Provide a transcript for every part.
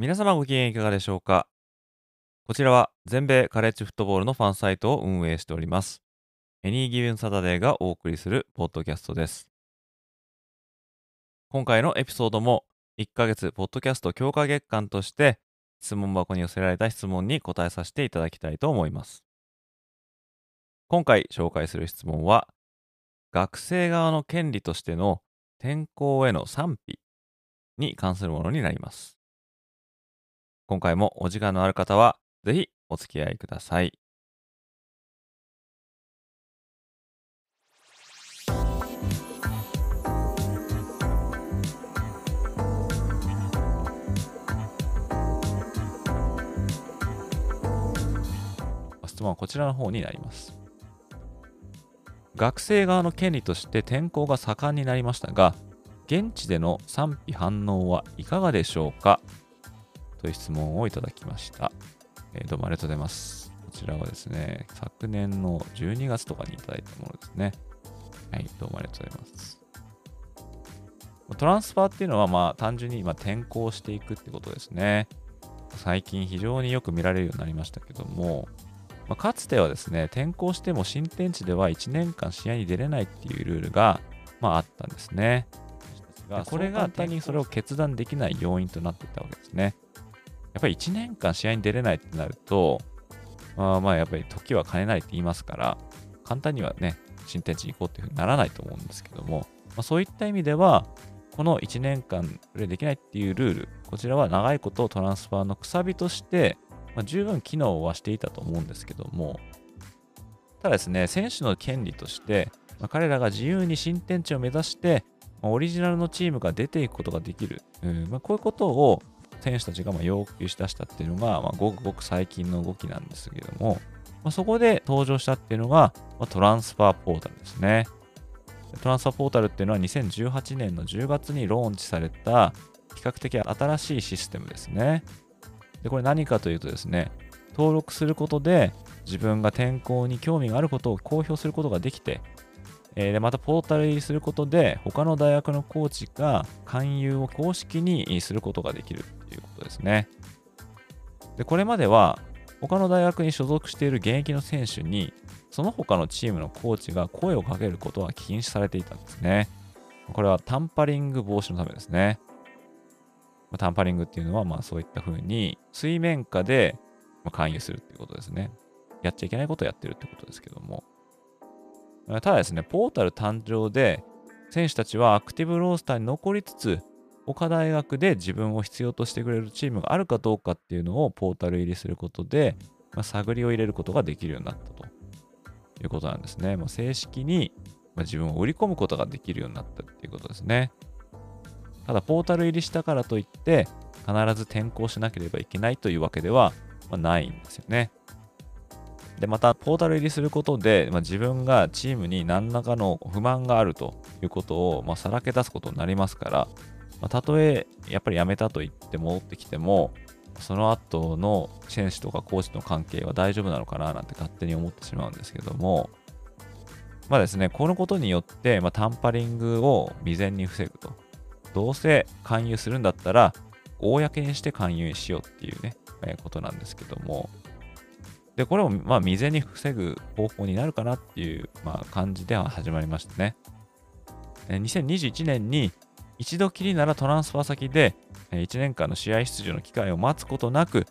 皆様ご機嫌いかがでしょうか？こちらは全米カレッジフットボールのファンサイトを運営しております。エニーギブンサタデーがお送りするポッドキャストです。今回のエピソードも1ヶ月ポッドキャスト強化月間として質問箱に寄せられた質問に答えさせていただきたいと思います。今回紹介する質問は学生側の権利としての転校への賛否に関するものになります。今回もお時間のある方は、ぜひお付き合いください。質問はこちらの方になります。学生側の権利として転校が盛んになりましたが、現地での賛否反応はいかがでしょうか？という質問をいただきました。えー、どうもありがとうございます。こちらはですね、昨年の12月とかにいただいたものですね。はい、どうもありがとうございます。トランスファーっていうのは、まあ、単純に今転校していくってことですね。最近非常によく見られるようになりましたけども、まあ、かつてはですね、転校しても新天地では1年間試合に出れないっていうルールが、まあ、あったんですね。これが簡単にそれを決断できない要因となっていたわけですね。やっぱり1年間試合に出れないってなると、まあまあやっぱり時は金ないって言いますから、簡単にはね、新天地に行こうっていうふうにならないと思うんですけども、まあ、そういった意味では、この1年間プレイできないっていうルール、こちらは長いことトランスファーのくさびとして、まあ、十分機能はしていたと思うんですけども、ただですね、選手の権利として、まあ、彼らが自由に新天地を目指して、まあ、オリジナルのチームが出ていくことができる、うんまあ、こういうことを選手たちがま要求しだしたっていうのが、まあ、ごくごく最近の動きなんですけども、まあ、そこで登場したっていうのが、まあ、トランスファーポータルですね。トランスファーポータルっていうのは2018年の10月にローンチされた比較的新しいシステムですね。で、これ何かというとですね、登録することで自分が転校に興味があることを公表することができて、えー、でまたポータル入りすることで他の大学のコーチが勧誘を公式にすることができるということですね。でこれまでは他の大学に所属している現役の選手にその他のチームのコーチが声をかけることは禁止されていたんですね。これはタンパリング防止のためですね。タンパリングっていうのは、まあそういった風に水面下で勧誘するっていうことですね。やっちゃいけないことをやってるってことですけども。ただですね、ポータル誕生で、選手たちはアクティブロースターに残りつつ、他大学で自分を必要としてくれるチームがあるかどうかっていうのをポータル入りすることで、まあ、探りを入れることができるようになったということなんですね。まあ、正式に、ま自分を売り込むことができるようになったっていうことですね。ただ、ポータル入りしたからといって、必ず転校しなければいけないというわけでは、ないんですよね。で、また、ポータル入りすることで、まあ、自分がチームに何らかの不満があるということを、まあ、さらけ出すことになりますから、まあ、たとえ、やっぱり辞めたと言って戻ってきても、その後の選手とかコーチの関係は大丈夫なのかななんて勝手に思ってしまうんですけども、まあですね、このことによって、まあ、タンパリングを未然に防ぐと。どうせ勧誘するんだったら、公にして勧誘しようっていうね、えー、ことなんですけども、で、これをまあ未然に防ぐ方法になるかなっていう、まあ、感じでは始まりましたね。2021年に一度きりならトランスファー先で1年間の試合出場の機会を待つことなく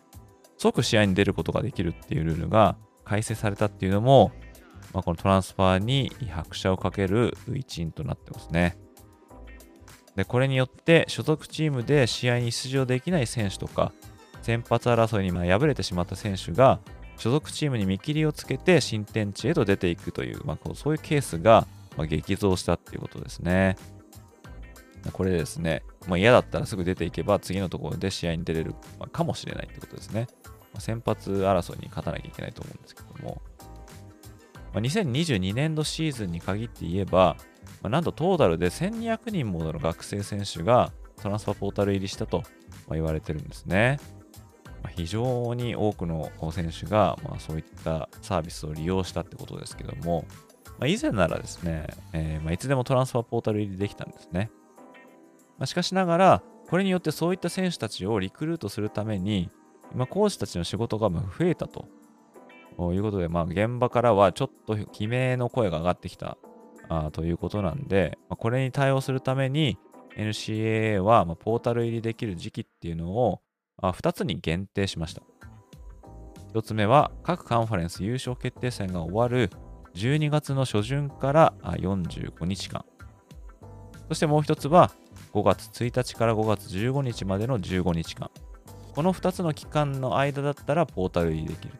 即試合に出ることができるっていうルールが改正されたっていうのも、まあ、このトランスファーに拍車をかける一因となってますね。で、これによって所属チームで試合に出場できない選手とか先発争いにま敗れてしまった選手が所属チームに見切りをつけて新天地へと出ていくという、まあ、そういうケースが、ま激増したっていうことですね。これでですね、まあ、嫌だったらすぐ出ていけば次のところで試合に出れるかもしれないってことですね。まあ、先発争いに勝たなきゃいけないと思うんですけども、まあ、2022年度シーズンに限って言えば、まあ、なんとトータルで1200人もの学生選手がトランスファーポータル入りしたと言われてるんですね。非常に多くの選手が、まあ、そういったサービスを利用したってことですけども、まあ、以前ならですね、えー、まあ、いつでもトランスファーポータル入りできたんですね。まあ、しかしながら、これによってそういった選手たちをリクルートするために、まあ、コーチたちの仕事が増えたということで、まあ、現場からはちょっと悲鳴の声が上がってきたあということなんで、まあ、これに対応するために NCAA は、まあ、ポータル入りできる時期っていうのを2つに限定しました。1つ目は各カンファレンス優勝決定戦が終わる12月の初旬から45日間。そしてもう1つは5月1日から5月15日までの15日間。この2つの期間の間だったらポータル入りできる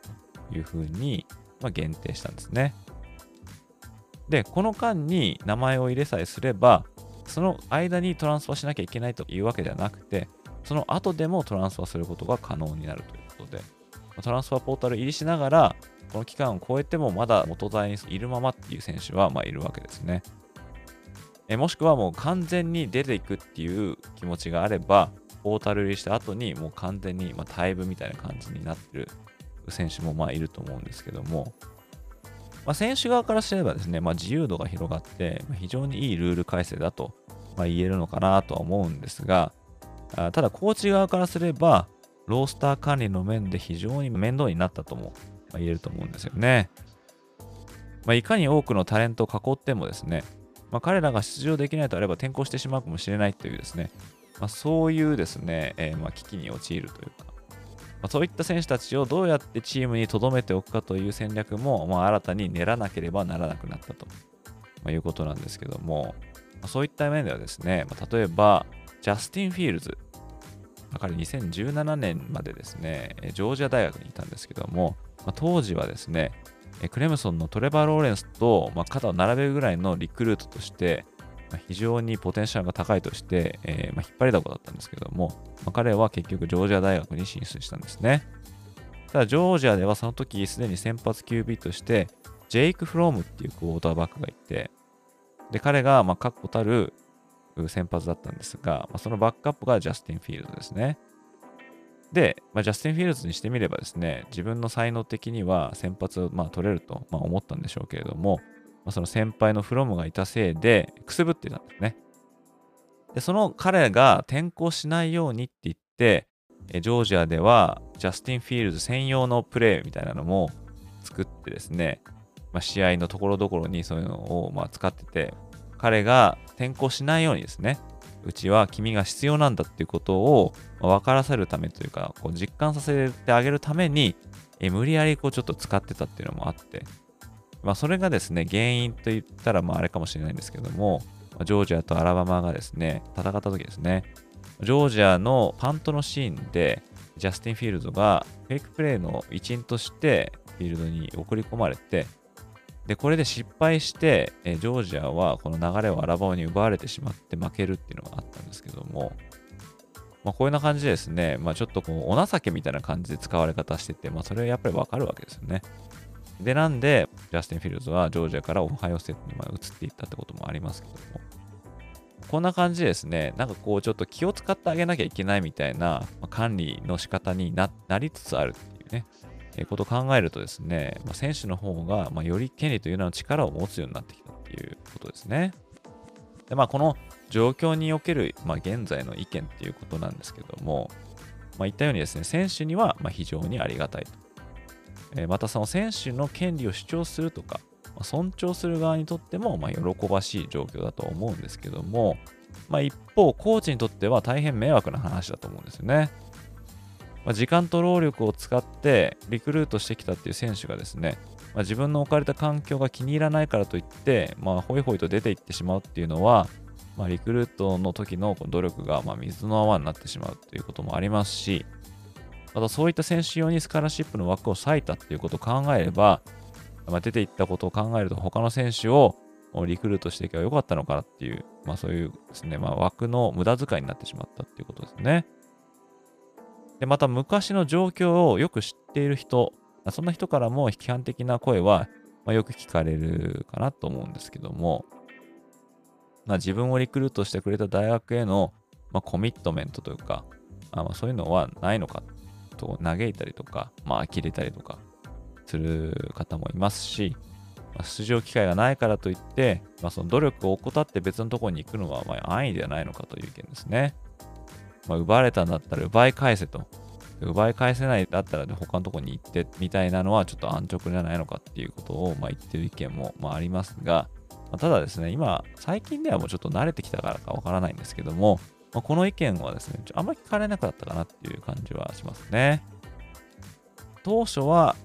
というふうに、ま、限定したんですね。で、この間に名前を入れさえすれば、その間にトランスファーしなきゃいけないというわけではなくて、その後でもトランスファーすることが可能になるということで、トランスファーポータル入りしながら、この期間を超えてもまだ元代にいるままっていう選手はまあいるわけですね。えもしくはもう完全に出ていくっていう気持ちがあれば、ポータル入りした後にもう完全にまあイ部みたいな感じになってる選手もまあいると思うんですけども、まあ、選手側からすればですね、まあ、自由度が広がって、非常にいいルール改正だと、まあ、言えるのかなとは思うんですが、あただコーチ側からすれば、ロースター管理の面で非常に面倒になったとも、言えると思うんですよね。まあ、いかに多くのタレントを囲ってもですね、まあ、彼らが出場できないとあれば転校してしまうかもしれないというですね、まあ、そういうですね、えー、まあ危機に陥るというか、まあ、そういった選手たちをどうやってチームに留めておくかという戦略も、まあ、新たに練らなければならなくなったと、まあ、いうことなんですけども、まあ、そういった面ではですね、まあ、例えば、ジャスティン・フィールズ。彼2017年までですね、ジョージア大学にいたんですけども、まあ、当時はですね、クレムソンのトレバー・ローレンスと、まあ、肩を並べるぐらいのリクルートとして、まあ、非常にポテンシャルが高いとして、えー、まあ、引っ張りだこだったんですけども、ま、彼は結局ジョージア大学に進出したんですね。ただ、ジョージアではその時すでに先発 QB として、ジェイク・フロームっていうクォーターバックがいて、で、彼が、ま、確固たる先発だったんですが、まあ、そのバックアップがジャスティン・フィールドですね。で、まあ、ジャスティン・フィールズにしてみればですね、自分の才能的には先発をまあ取れるとまあ思ったんでしょうけれども、まあ、その先輩のフロムがいたせいでくすぶっていたんですね。で、その彼が転校しないようにって言って、ジョージアではジャスティン・フィールズ専用のプレーみたいなのも作ってですね、まあ、試合のところどころにそういうのをまあ使ってて、彼が転校しないようにですね、うちは君が必要なんだっていうことを分からせるためというか、こう実感させてあげるために、え無理やりこうちょっと使ってたっていうのもあって、まあ、それがですね、原因と言ったらまああれかもしれないんですけども、ジョージアとアラバマがですね、戦った時ですね、ジョージアのパントのシーンで、ジャスティン・フィールドがフェイクプレーの一員としてフィールドに送り込まれて、で、これで失敗して、えジョージアはこの流れをアラバマに奪われてしまって負けるっていうのがあったんですけども、まあ、こういうな感じでですね、まあ、ちょっとこうお情けみたいな感じで使われ方してて、まあ、それはやっぱりわかるわけですよね。で、なんで、ジャスティン・フィールズはジョージアからオハイオステットに移っていったってこともありますけども、こんな感じでですね、なんかこうちょっと気を使ってあげなきゃいけないみたいな、ま管理の仕方になりつつあるっていうね、えことを考えるとですね、まあ、選手の方が、まより権利というのの力を持つようになってきたっていうことですね。で、まあ、この状況における、ま、現在の意見っていうことなんですけども、まあ、言ったようにですね、選手にはま非常にありがたいと。えまたその選手の権利を主張するとか、ま尊重する側にとってもま喜ばしい状況だと思うんですけども、まあ、一方、コーチにとっては大変迷惑な話だと思うんですよね。まあ、時間と労力を使ってリクルートしてきたっていう選手がですね、まあ、自分の置かれた環境が気に入らないからといって、まあ、ホイホイと出ていってしまうっていうのは、まあ、リクルートの時の努力がま水の泡になってしまうということもありますし、またそういった選手用にスカラシップの枠を割いたっていうことを考えれば、まあ、出ていったことを考えると他の選手をリクルートしていけばよかったのかなっていう、まあそういうですね、まあ枠の無駄遣いになってしまったっていうことですね。で、また昔の状況をよく知っている人、そんな人からも批判的な声は、まあ、よく聞かれるかなと思うんですけども、まあ、自分をリクルートしてくれた大学への、まあ、コミットメントというか、あま、そういうのはないのかと嘆いたりとか、まあ、呆れたりとかする方もいますし、ま、出場機会がないからといって、まあ、その努力を怠って別のところに行くのはま安易ではないのかという意見ですね。まあ、奪われたんだったら奪い返せと。奪い返せないだったら、他のとこに行ってみたいなのはちょっと安直じゃないのかっていうことをま言ってる意見もまあありますが、ま、ただですね、今、最近ではもうちょっと慣れてきたからかわからないんですけども、まあ、この意見はですね、あんまり聞かれなくなったかなっていう感じはしますね。当初は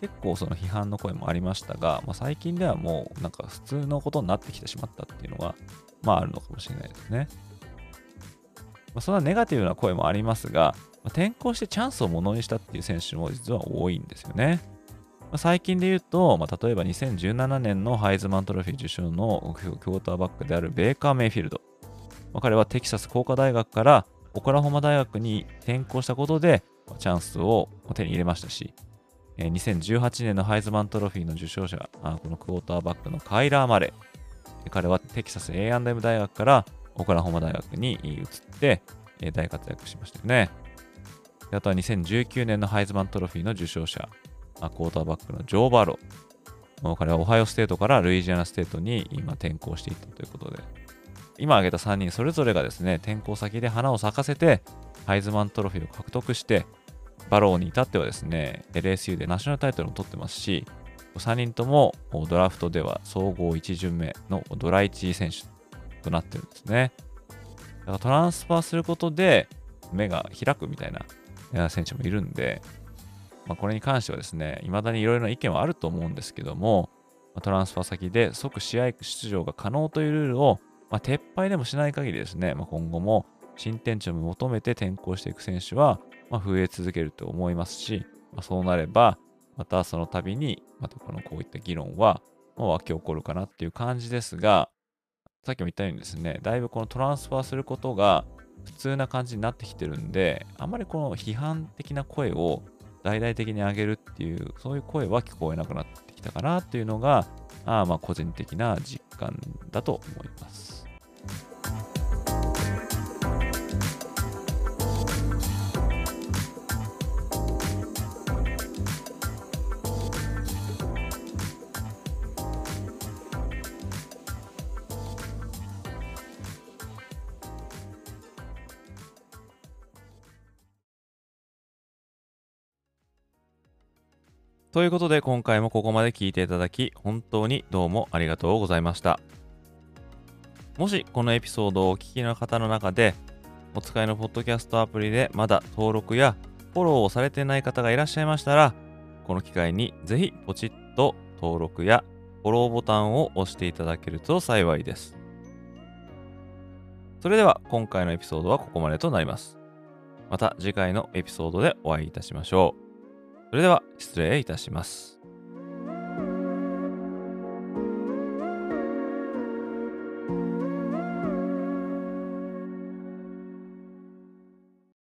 結構その批判の声もありましたが、まあ、最近ではもうなんか普通のことになってきてしまったっていうのが、まああるのかもしれないですね。まあ、そんなネガティブな声もありますが、まあ、転向してチャンスをものにしたっていう選手も実は多いんですよね。まあ、最近で言うと、まあ、例えば2017年のハイズマントロフィー受賞のクォーターバックであるベーカー・メイフィールド。まあ、彼はテキサス工科大学からオクラホマ大学に転校したことでチャンスを手に入れましたし、2018年のハイズマントロフィーの受賞者、このクォーターバックのカイラー・マレー。彼はテキサス A&M 大学からオクラホマ大学に移ってえ大活躍しましたよね。あとは2019年のハイズマントロフィーの受賞者、まあクォーターバックのジョー・バロー。彼はオハイオステートからルイジアナステートに今転校していったということで、今挙げた3人それぞれがですね、転校先で花を咲かせて、ハイズマントロフィーを獲得して、バローに至ってはですね、LSU でナショナルタイトルも取ってますし、3人ともドラフトでは総合1巡目のドラ1選手となってるんですね。だからトランスファーすることで目が開くみたいな選手もいるんで、まあ、これに関してはですね、未だにいろいろな意見はあると思うんですけども、トランスファー先で即試合出場が可能というルールを、まあ、撤廃でもしない限りですね、まあ、今後も新天地を求めて転向していく選手は、ま、増え続けると思いますし、ま、そうなれば、またその度に、またこのこういった議論は、まあ、湧き起こるかなっていう感じですが、さっきも言ったようにですね、だいぶこのトランスファーすることが普通な感じになってきてるんで、あんまりこの批判的な声を大々的に上げるっていう、そういう声は聞こえなくなってきたかなっていうのが、あま個人的な実感だと思います。ということで今回もここまで聞いていただき本当にどうもありがとうございました。もしこのエピソードをお聞きの方の中でお使いのポッドキャストアプリでまだ登録やフォローをされてない方がいらっしゃいましたらこの機会にぜひポチッと登録やフォローボタンを押していただけると幸いです。それでは今回のエピソードはここまでとなります。また次回のエピソードでお会いいたしましょう。それでは失礼いたします。